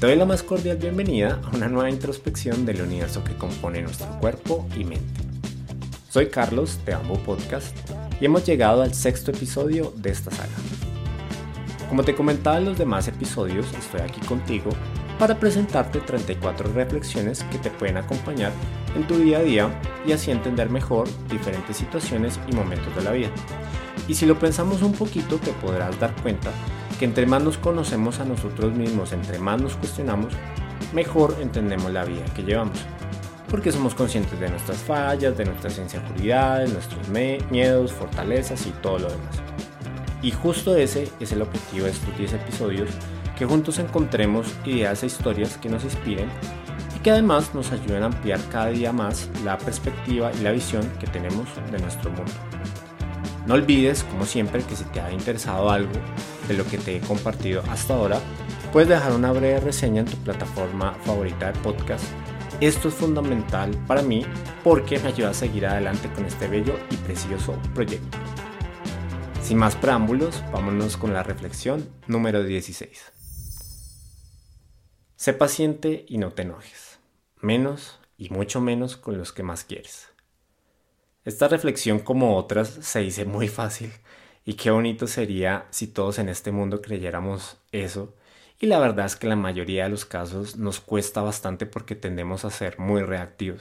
Doy la más cordial bienvenida a una nueva introspección del universo que compone nuestro cuerpo y mente. Soy Carlos de Ambo Podcast y hemos llegado al sexto episodio de esta saga. Como te comentaba en los demás episodios, estoy aquí contigo para presentarte 34 reflexiones que te pueden acompañar en tu día a día y así entender mejor diferentes situaciones y momentos de la vida. Y si lo pensamos un poquito te podrás dar cuenta que entre más nos conocemos a nosotros mismos, entre más nos cuestionamos, mejor entendemos la vida que llevamos. Porque somos conscientes de nuestras fallas, de nuestras inseguridades, nuestros miedos, fortalezas y todo lo demás. Y justo ese es el objetivo de estos 10 episodios, que juntos encontremos ideas e historias que nos inspiren y que además nos ayuden a ampliar cada día más la perspectiva y la visión que tenemos de nuestro mundo. No olvides, como siempre, que si te ha interesado algo de lo que te he compartido hasta ahora, puedes dejar una breve reseña en tu plataforma favorita de podcast. Esto es fundamental para mí porque me ayuda a seguir adelante con este bello y precioso proyecto. Sin más preámbulos, vámonos con la reflexión número 16. Sé paciente y no te enojes, menos y mucho menos con los que más quieres. Esta reflexión como otras se dice muy fácil y qué bonito sería si todos en este mundo creyéramos eso y la verdad es que la mayoría de los casos nos cuesta bastante porque tendemos a ser muy reactivos.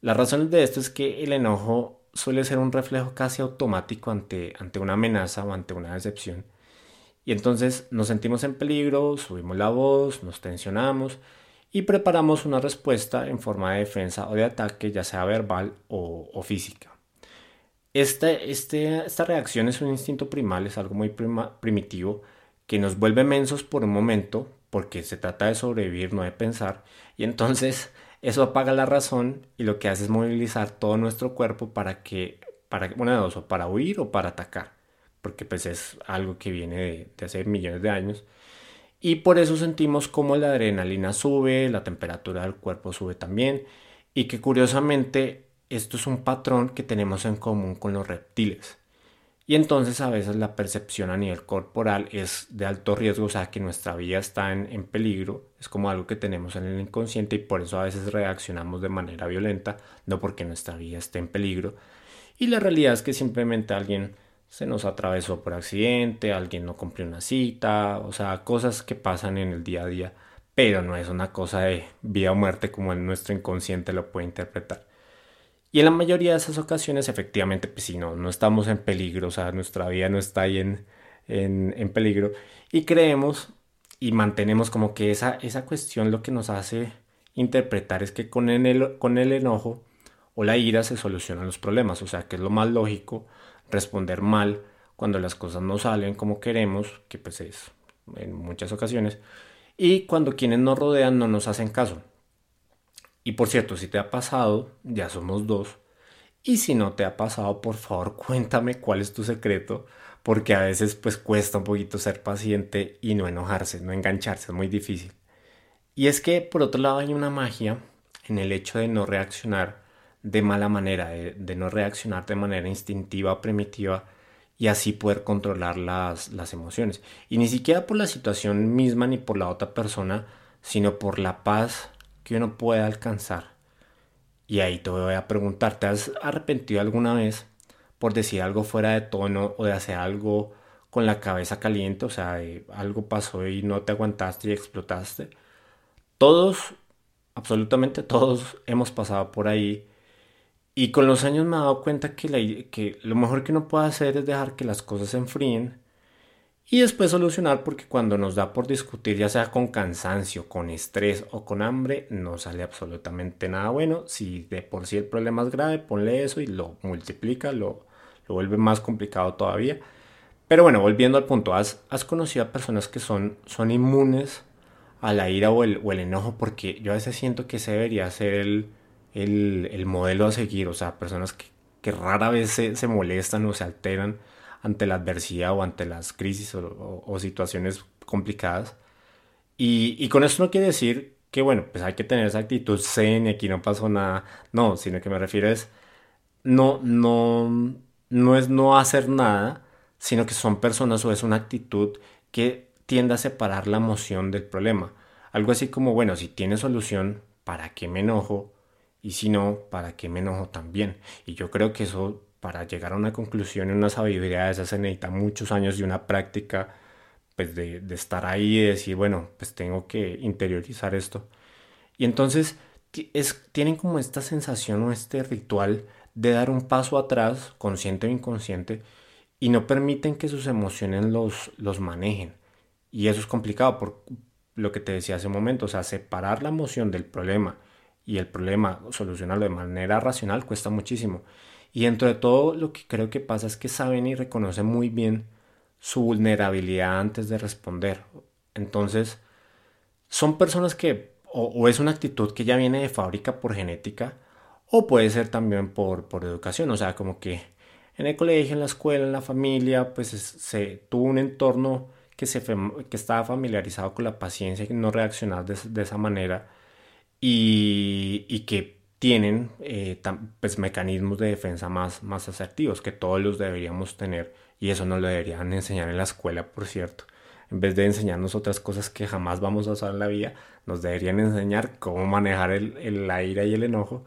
La razón de esto es que el enojo suele ser un reflejo casi automático ante, ante una amenaza o ante una decepción. Y entonces nos sentimos en peligro, subimos la voz, nos tensionamos y preparamos una respuesta en forma de defensa o de ataque, ya sea verbal o, física. Este, este, esta reacción es un instinto primal, es algo muy primitivo que nos vuelve mensos por un momento porque se trata de sobrevivir, no de pensar, y entonces eso apaga la razón y lo que hace es movilizar todo nuestro cuerpo para que, para, una de dos, o para huir o para atacar, porque pues es algo que viene de hace millones de años y por eso sentimos como la adrenalina sube, la temperatura del cuerpo sube también y que curiosamente esto es un patrón que tenemos en común con los reptiles. Y entonces a veces la percepción a nivel corporal es de alto riesgo, o sea que nuestra vida está en, en, peligro, es como algo que tenemos en el inconsciente y por eso a veces reaccionamos de manera violenta, no porque nuestra vida esté en peligro. Y la realidad es que simplemente alguien se nos atravesó por accidente, alguien no cumplió una cita, o sea, cosas que pasan en el día a día, pero no es una cosa de vida o muerte como en nuestro inconsciente lo puede interpretar. Y en la mayoría de esas ocasiones, efectivamente, pues si no, no estamos en peligro, o sea, nuestra vida no está ahí en, en, peligro, y creemos y mantenemos como que esa, esa cuestión lo que nos hace interpretar es que con el, con el enojo o la ira se solucionan los problemas, o sea, que es lo más lógico responder mal cuando las cosas no salen como queremos, que pues es en muchas ocasiones, y cuando quienes nos rodean no nos hacen caso. Y por cierto, si te ha pasado, ya somos dos. Y si no te ha pasado, por favor cuéntame cuál es tu secreto, porque a veces pues cuesta un poquito ser paciente y no enojarse, no engancharse, es muy difícil. Y es que por otro lado hay una magia en el hecho de no reaccionar de mala manera, de, no reaccionar de manera instintiva primitiva y así poder controlar las, las emociones. Y ni siquiera por la situación misma ni por la otra persona, sino por la paz que uno puede alcanzar. Y ahí te voy a preguntar, ¿te has arrepentido alguna vez por decir algo fuera de tono o de hacer algo con la cabeza caliente? O sea, algo pasó y no te aguantaste y explotaste. Todos, absolutamente todos hemos pasado por ahí y con los años me he dado cuenta que, que lo mejor que uno puede hacer es dejar que las cosas se enfríen y después solucionar porque cuando nos da por discutir ya sea con cansancio, con estrés o con hambre no sale absolutamente nada bueno. Si de por sí el problema es grave, ponle eso y lo multiplica, lo, lo vuelve más complicado todavía. Pero bueno, volviendo al punto, ¿has, has conocido a personas que son, son inmunes a la ira o el, o el enojo, porque yo a veces siento que ese debería ser el, el, el modelo a seguir, o sea, personas que, que rara vez se, se, molestan o se alteran ante la adversidad o ante las crisis o, o, o situaciones complicadas. Y, y, con esto no quiere decir que, bueno, pues hay que tener esa actitud zen y aquí no pasó nada, no, sino que me refiero es, no, no, no es no hacer nada, sino que son personas o es una actitud que tiende a separar la emoción del problema. Algo así como, bueno, si tiene solución, ¿para qué me enojo? Y si no, ¿para qué me enojo también? Y yo creo que eso, para llegar a una conclusión y una sabiduría de esa, se necesita muchos años de una práctica, pues de, de estar ahí y decir, bueno, pues tengo que interiorizar esto. Y entonces es, tienen como esta sensación o este ritual de dar un paso atrás, consciente o inconsciente, y no permiten que sus emociones los, los manejen. Y eso es complicado por lo que te decía hace un momento, o sea, separar la emoción del problema y el problema solucionarlo de manera racional cuesta muchísimo. Y dentro de todo lo que creo que pasa es que saben y reconocen muy bien su vulnerabilidad antes de responder. Entonces, son personas que, o, es una actitud que ya viene de fábrica por genética, o puede ser también por, por educación, o sea, como que en el colegio, en la escuela, en la familia, pues se tuvo un entorno que, se, que estaba familiarizado con la paciencia y no reaccionar de esa manera y, que tienen eh, pues, mecanismos de defensa más, más asertivos que todos los deberíamos tener y eso nos lo deberían enseñar en la escuela, por cierto. En vez de enseñarnos otras cosas que jamás vamos a usar en la vida, nos deberían enseñar cómo manejar el, la ira y el enojo.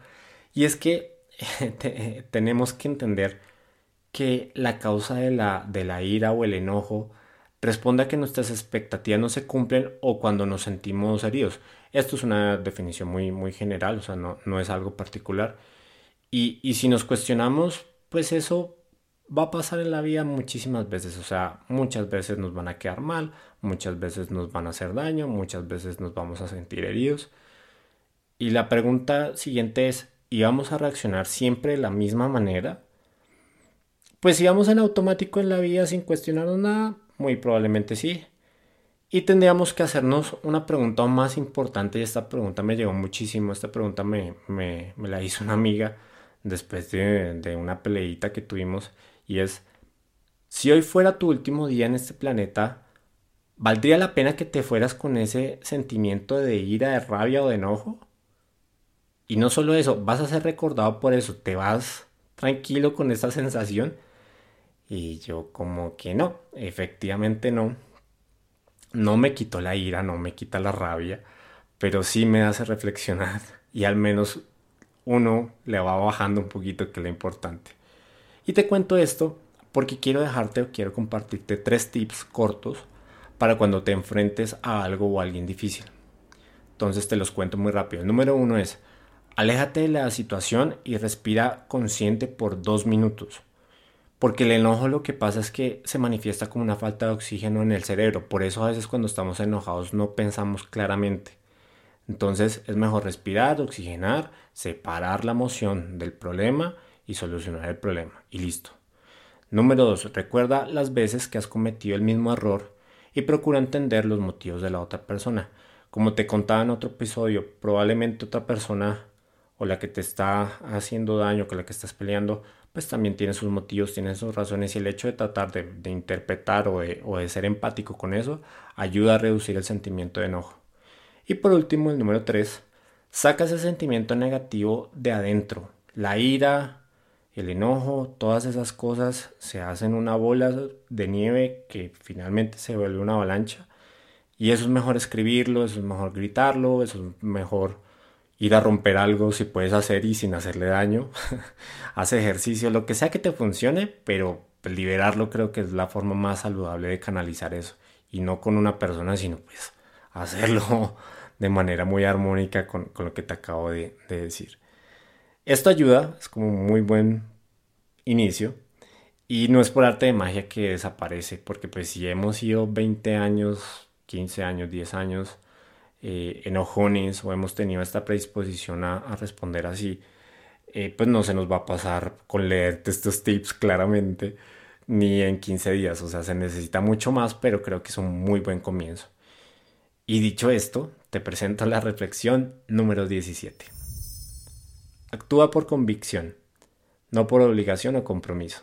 Y es que te, tenemos que entender que la causa de la, de la ira o el enojo responde a que nuestras expectativas no se cumplen o cuando nos sentimos heridos. Esto es una definición muy, muy general, o sea, no, no es algo particular. Y, y si nos cuestionamos, pues eso va a pasar en la vida muchísimas veces, o sea, muchas veces nos van a quedar mal, muchas veces nos van a hacer daño, muchas veces nos vamos a sentir heridos. Y la pregunta siguiente es, ¿y vamos a reaccionar siempre de la misma manera? Pues si vamos en automático en la vida sin cuestionarnos nada, muy probablemente sí. Y tendríamos que hacernos una pregunta más importante y esta pregunta me llegó muchísimo. Esta pregunta me, me, la hizo una amiga después de, de una peleita que tuvimos y es, si hoy fuera tu último día en este planeta, ¿valdría la pena que te fueras con ese sentimiento de ira, de rabia o de enojo? Y no solo eso, vas a ser recordado por eso, te vas tranquilo con esa sensación y yo como que no, efectivamente no. No me quitó la ira, no me quita la rabia, pero sí me hace reflexionar y al menos uno le va bajando un poquito que es lo importante. Y te cuento esto porque quiero dejarte o quiero compartirte tres tips cortos para cuando te enfrentes a algo o a alguien difícil. Entonces te los cuento muy rápido. El número uno es, aléjate de la situación y respira consciente por dos minutos. Porque el enojo lo que pasa es que se manifiesta como una falta de oxígeno en el cerebro. Por eso a veces cuando estamos enojados no pensamos claramente. Entonces es mejor respirar, oxigenar, separar la emoción del problema y solucionar el problema. Y listo. Número 2. Recuerda las veces que has cometido el mismo error y procura entender los motivos de la otra persona. Como te contaba en otro episodio, probablemente otra persona o la que te está haciendo daño, con la que estás peleando, pues también tiene sus motivos, tiene sus razones y el hecho de tratar de, interpretar o de, o de, ser empático con eso ayuda a reducir el sentimiento de enojo. Y por último, el número 3, saca ese sentimiento negativo de adentro. La ira, el enojo, todas esas cosas se hacen una bola de nieve que finalmente se vuelve una avalancha. Y eso es mejor escribirlo, eso es mejor gritarlo, eso es mejor ir a romper algo si puedes hacer y sin hacerle daño. Haz ejercicio, lo que sea que te funcione, pero liberarlo creo que es la forma más saludable de canalizar eso. Y no con una persona, sino pues hacerlo de manera muy armónica con, con lo que te acabo de, de decir. Esto ayuda, es como un muy buen inicio. Y no es por arte de magia que desaparece, porque pues si hemos ido 20 años, 15 años, 10 años, eh, enojones o hemos tenido esta predisposición a, responder así, eh, pues no se nos va a pasar con leerte estos tips claramente ni en 15 días, o sea, se necesita mucho más, pero creo que es un muy buen comienzo. Y dicho esto, te presento la reflexión número 17. Actúa por convicción, no por obligación o compromiso.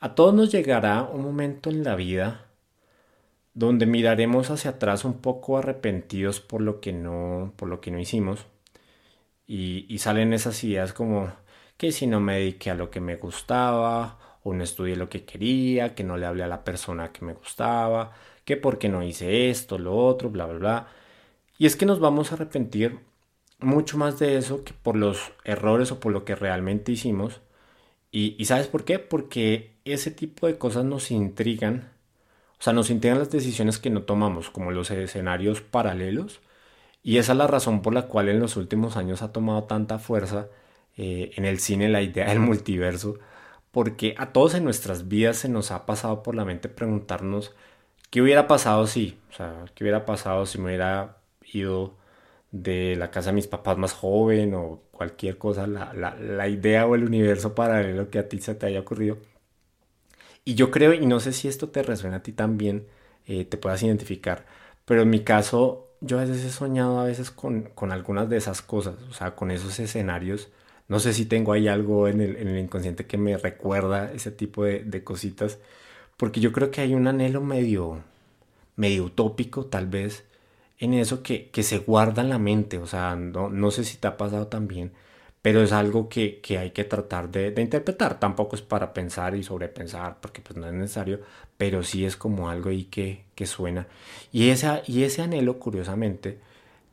A todos nos llegará un momento en la vida donde miraremos hacia atrás un poco arrepentidos por lo que no, por lo que no hicimos y, salen esas ideas como que si no me dediqué a lo que me gustaba o no estudié lo que quería, que no le hablé a la persona que me gustaba, que porque no hice esto, lo otro, bla, bla, bla. Y es que nos vamos a arrepentir mucho más de eso que por los errores o por lo que realmente hicimos. Y ¿sabes por qué? Porque ese tipo de cosas nos intrigan o sea, nos integran las decisiones que no tomamos, como los escenarios paralelos, y esa es la razón por la cual en los últimos años ha tomado tanta fuerza eh, en el cine la idea del multiverso, porque a todos en nuestras vidas se nos ha pasado por la mente preguntarnos qué hubiera pasado si, o sea, qué hubiera pasado si me hubiera ido de la casa de mis papás más joven o cualquier cosa, la, la, la idea o el universo paralelo que a ti se te haya ocurrido. Y yo creo, y no sé si esto te resuena a ti también, eh, te puedas identificar, pero en mi caso, yo a veces he soñado a veces con, con algunas de esas cosas, o sea, con esos escenarios. No sé si tengo ahí algo en el, en el inconsciente que me recuerda ese tipo de, cositas, porque yo creo que hay un anhelo medio, medio utópico tal vez en eso que, que se guarda en la mente, o sea, no, no sé si te ha pasado también, pero es algo que, que hay que tratar de, interpretar. Tampoco es para pensar y sobrepensar, porque pues no es necesario, pero sí es como algo ahí que, que suena. Y, esa, y ese anhelo, curiosamente,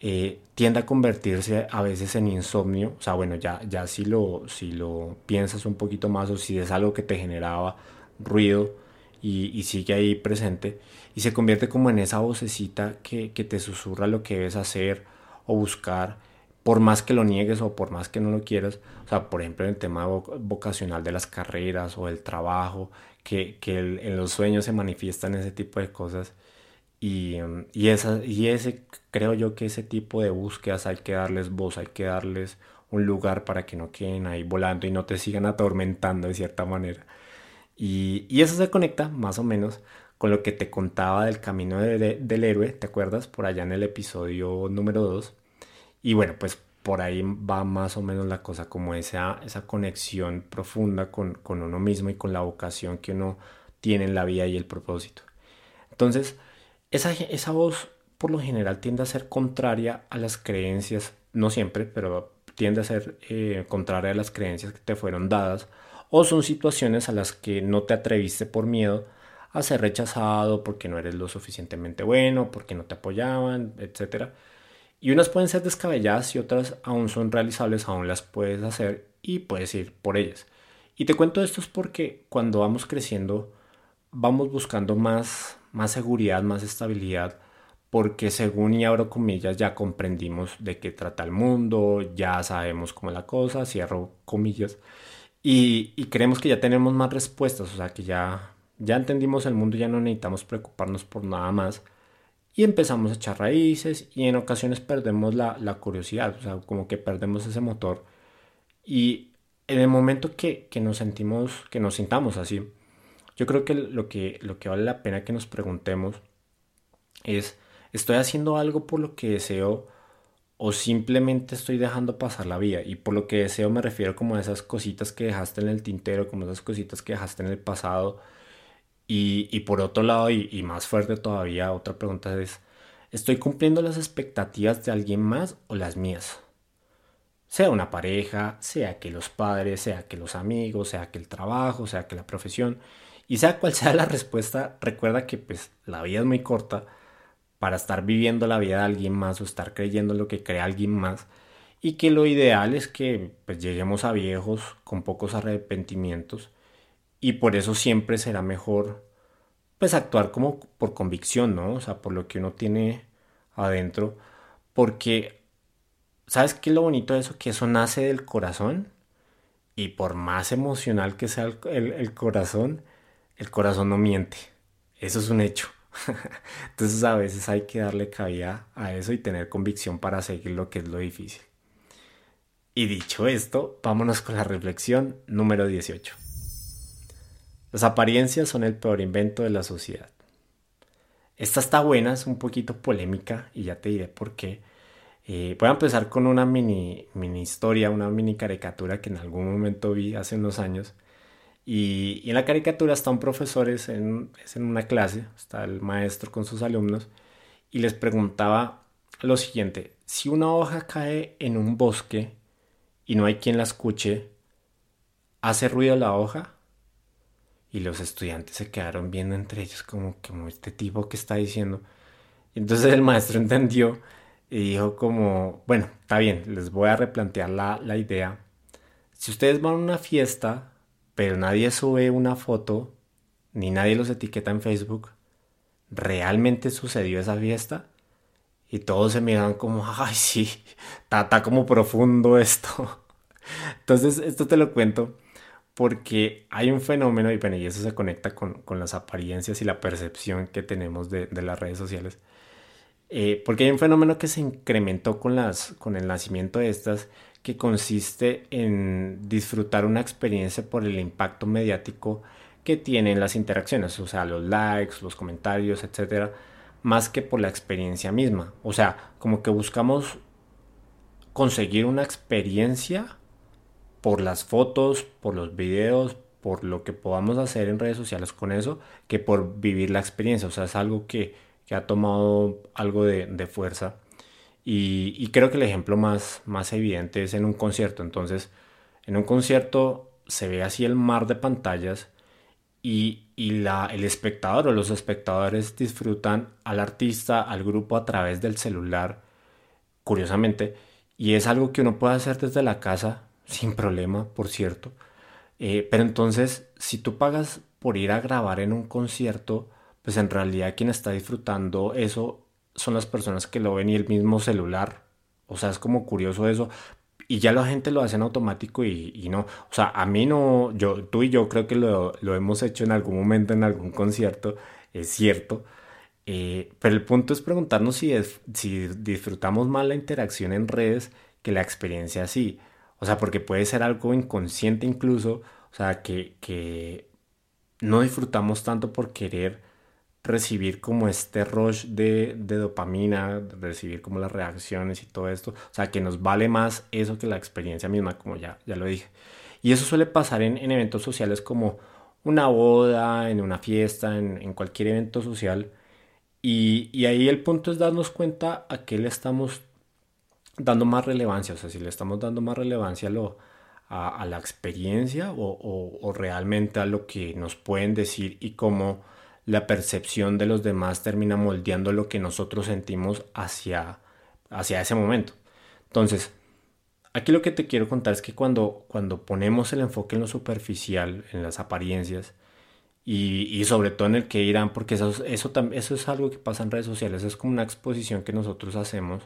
eh, tiende a convertirse a veces en insomnio. O sea, bueno, ya, ya si, lo, si lo piensas un poquito más o si es algo que te generaba ruido y, y sigue ahí presente, y se convierte como en esa vocecita que, que te susurra lo que debes hacer o buscar por más que lo niegues o por más que no lo quieras, o sea, por ejemplo, en el tema vocacional de las carreras o del trabajo, que, que el, en los sueños se manifiestan ese tipo de cosas. Y, y, esa, y ese, creo yo que ese tipo de búsquedas hay que darles voz, hay que darles un lugar para que no queden ahí volando y no te sigan atormentando de cierta manera. Y, y eso se conecta más o menos con lo que te contaba del camino de, de, del héroe, ¿te acuerdas? Por allá en el episodio número 2 y bueno, pues por ahí va más o menos la cosa, como esa, esa conexión profunda con, con uno mismo y con la vocación que uno tiene en la vida y el propósito. Entonces, esa, esa voz por lo general tiende a ser contraria a las creencias, no siempre, pero tiende a ser eh, contraria a las creencias que te fueron dadas, o son situaciones a las que no te atreviste por miedo a ser rechazado porque no eres lo suficientemente bueno, porque no te apoyaban, etcétera y unas pueden ser descabelladas y otras aún son realizables, aún las puedes hacer y puedes ir por ellas. Y te cuento esto es porque cuando vamos creciendo vamos buscando más, más seguridad, más estabilidad, porque según y abro comillas ya comprendimos de qué trata el mundo, ya sabemos cómo es la cosa, cierro comillas, y, y creemos que ya tenemos más respuestas, o sea que ya, ya entendimos el mundo, ya no necesitamos preocuparnos por nada más y empezamos a echar raíces y en ocasiones perdemos la, la, curiosidad, o sea, como que perdemos ese motor y en el momento que, que, nos sentimos, que nos sintamos así, yo creo que lo, que lo que vale la pena que nos preguntemos es, ¿estoy haciendo algo por lo que deseo o simplemente estoy dejando pasar la vida? Y por lo que deseo me refiero como a esas cositas que dejaste en el tintero, como esas cositas que dejaste en el pasado, y, por otro lado, y, más fuerte todavía, otra pregunta es, ¿estoy cumpliendo las expectativas de alguien más o las mías? Sea una pareja, sea que los padres, sea que los amigos, sea que el trabajo, sea que la profesión. Y sea cual sea la respuesta, recuerda que pues la vida es muy corta para estar viviendo la vida de alguien más o estar creyendo lo que cree alguien más. Y que lo ideal es que pues lleguemos a viejos con pocos arrepentimientos y por eso siempre será mejor pues actuar como por convicción, ¿no? O sea, por lo que uno tiene adentro, porque ¿sabes qué es lo bonito de eso? Que eso nace del corazón y por más emocional que sea el, el, corazón, el corazón no miente. Eso es un hecho. Entonces a veces hay que darle cabida a eso y tener convicción para seguir lo que es lo difícil. Y dicho esto, vámonos con la reflexión número 18. Las apariencias son el peor invento de la sociedad. Esta está buena, es un poquito polémica y ya te diré por qué. Eh, voy a empezar con una mini, mini historia, una mini caricatura que en algún momento vi hace unos años. Y, en la caricatura está un profesor, es en, es en una clase, está el maestro con sus alumnos, y les preguntaba lo siguiente, si una hoja cae en un bosque y no hay quien la escuche, ¿hace ruido la hoja? Y los estudiantes se quedaron viendo entre ellos como, como este tipo que está diciendo. Entonces el maestro entendió y dijo como, bueno, está bien, les voy a replantear la, la idea. Si ustedes van a una fiesta, pero nadie sube una foto, ni nadie los etiqueta en Facebook, ¿realmente sucedió esa fiesta? Y todos se miran como, ay, sí, está, como profundo esto. Entonces, esto te lo cuento porque hay un fenómeno, y bueno, y eso se conecta con, las apariencias y la percepción que tenemos de, las redes sociales, eh, porque hay un fenómeno que se incrementó con, las, con el nacimiento de estas, que consiste en disfrutar una experiencia por el impacto mediático que tienen las interacciones, o sea, los likes, los comentarios, etcétera, más que por la experiencia misma. O sea, como que buscamos conseguir una experiencia por las fotos, por los videos, por lo que podamos hacer en redes sociales con eso, que por vivir la experiencia. O sea, es algo que, ha tomado algo de, fuerza. Y, creo que el ejemplo más, más evidente es en un concierto. Entonces, en un concierto se ve así el mar de pantallas y, la, el espectador o los espectadores disfrutan al artista, al grupo a través del celular, curiosamente. Y es algo que uno puede hacer desde la casa sin problema, por cierto. Eh, pero entonces, si tú pagas por ir a grabar en un concierto, pues en realidad quien está disfrutando eso son las personas que lo ven y el mismo celular. O sea, es como curioso eso. Y ya la gente lo hace en automático y, no. O sea, a mí no, yo, tú y yo creo que lo, hemos hecho en algún momento en algún concierto, es cierto. Eh, pero el punto es preguntarnos si, si disfrutamos más la interacción en redes que la experiencia así. O sea, porque puede ser algo inconsciente incluso, o sea, que, no disfrutamos tanto por querer recibir como este rush de, dopamina, recibir como las reacciones y todo esto. O sea, que nos vale más eso que la experiencia misma, como ya, ya lo dije. Y eso suele pasar en, eventos sociales como una boda, en una fiesta, en, cualquier evento social. Y, y, ahí el punto es darnos cuenta a qué le estamos dando más relevancia, o sea, si le estamos dando más relevancia a, lo, a, la experiencia o, realmente a lo que nos pueden decir y cómo la percepción de los demás termina moldeando lo que nosotros sentimos hacia, hacia ese momento. Entonces, aquí lo que te quiero contar es que cuando, cuando ponemos el enfoque en lo superficial, en las apariencias, y, y, sobre todo en el que irán, porque eso, eso, eso es algo que pasa en redes sociales, es como una exposición que nosotros hacemos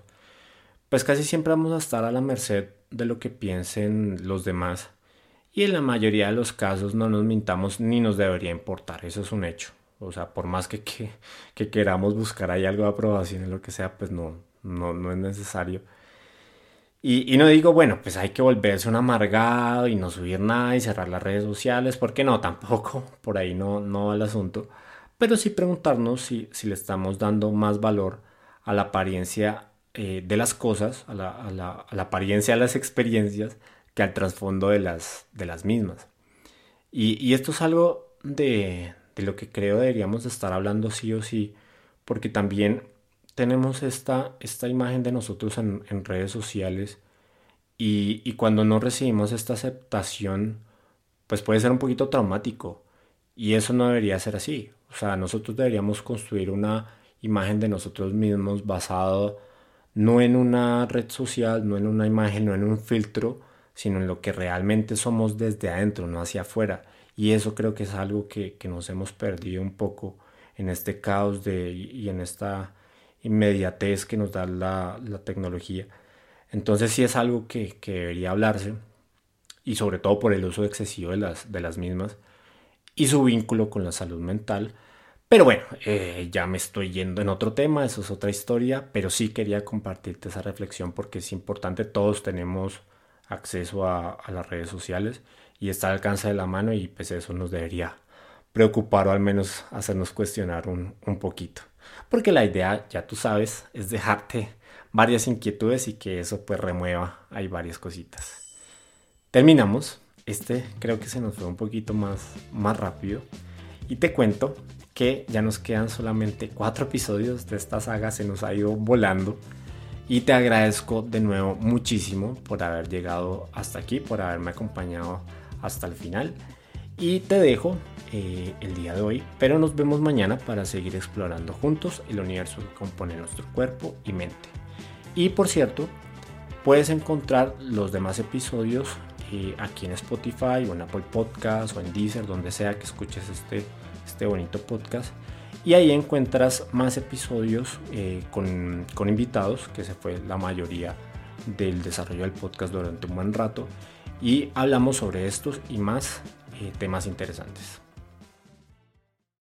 pues casi siempre vamos a estar a la merced de lo que piensen los demás. Y en la mayoría de los casos no nos mintamos ni nos debería importar, eso es un hecho. O sea, por más que, que, queramos buscar ahí algo de aprobación en lo que sea, pues no, no, no es necesario. Y, y, no digo, bueno, pues hay que volverse un amargado y no subir nada y cerrar las redes sociales, porque no, tampoco, por ahí no, no va el asunto. Pero sí preguntarnos si, si le estamos dando más valor a la apariencia eh, de las cosas, a la, apariencia de las experiencias, que al trasfondo de las, de las mismas. Y, esto es algo de, lo que creo deberíamos estar hablando sí o sí, porque también tenemos esta, esta imagen de nosotros en, redes sociales y, y, cuando no recibimos esta aceptación, pues puede ser un poquito traumático y eso no debería ser así. O sea, nosotros deberíamos construir una imagen de nosotros mismos basado no en una red social, no en una imagen, no en un filtro, sino en lo que realmente somos desde adentro, no hacia afuera. Y eso creo que es algo que, nos hemos perdido un poco en este caos de, y en esta inmediatez que nos da la, tecnología. Entonces sí es algo que, que, debería hablarse y sobre todo por el uso excesivo de las, de las mismas y su vínculo con la salud mental pero bueno, eh, ya me estoy yendo en otro tema, eso es otra historia, pero sí quería compartirte esa reflexión porque es importante, todos tenemos acceso a, las redes sociales y está al alcance de la mano y pues eso nos debería preocupar o al menos hacernos cuestionar un, un poquito. porque la idea, ya tú sabes, es dejarte varias inquietudes y que eso pues remueva hay varias cositas. Terminamos. Este creo que se nos fue un poquito más, más rápido. Y te cuento que ya nos quedan solamente cuatro episodios de esta saga, se nos ha ido volando. Y te agradezco de nuevo muchísimo por haber llegado hasta aquí, por haberme acompañado hasta el final. Y te dejo eh, el día de hoy, pero nos vemos mañana para seguir explorando juntos el universo que compone nuestro cuerpo y mente. Y por cierto, puedes encontrar los demás episodios eh, aquí en Spotify o en Apple Podcast o en Deezer, donde sea que escuches este, este bonito podcast. Y ahí encuentras más episodios eh, con, con invitados, que se fue la mayoría del desarrollo del podcast durante un buen rato. Y hablamos sobre estos y más temas interesantes.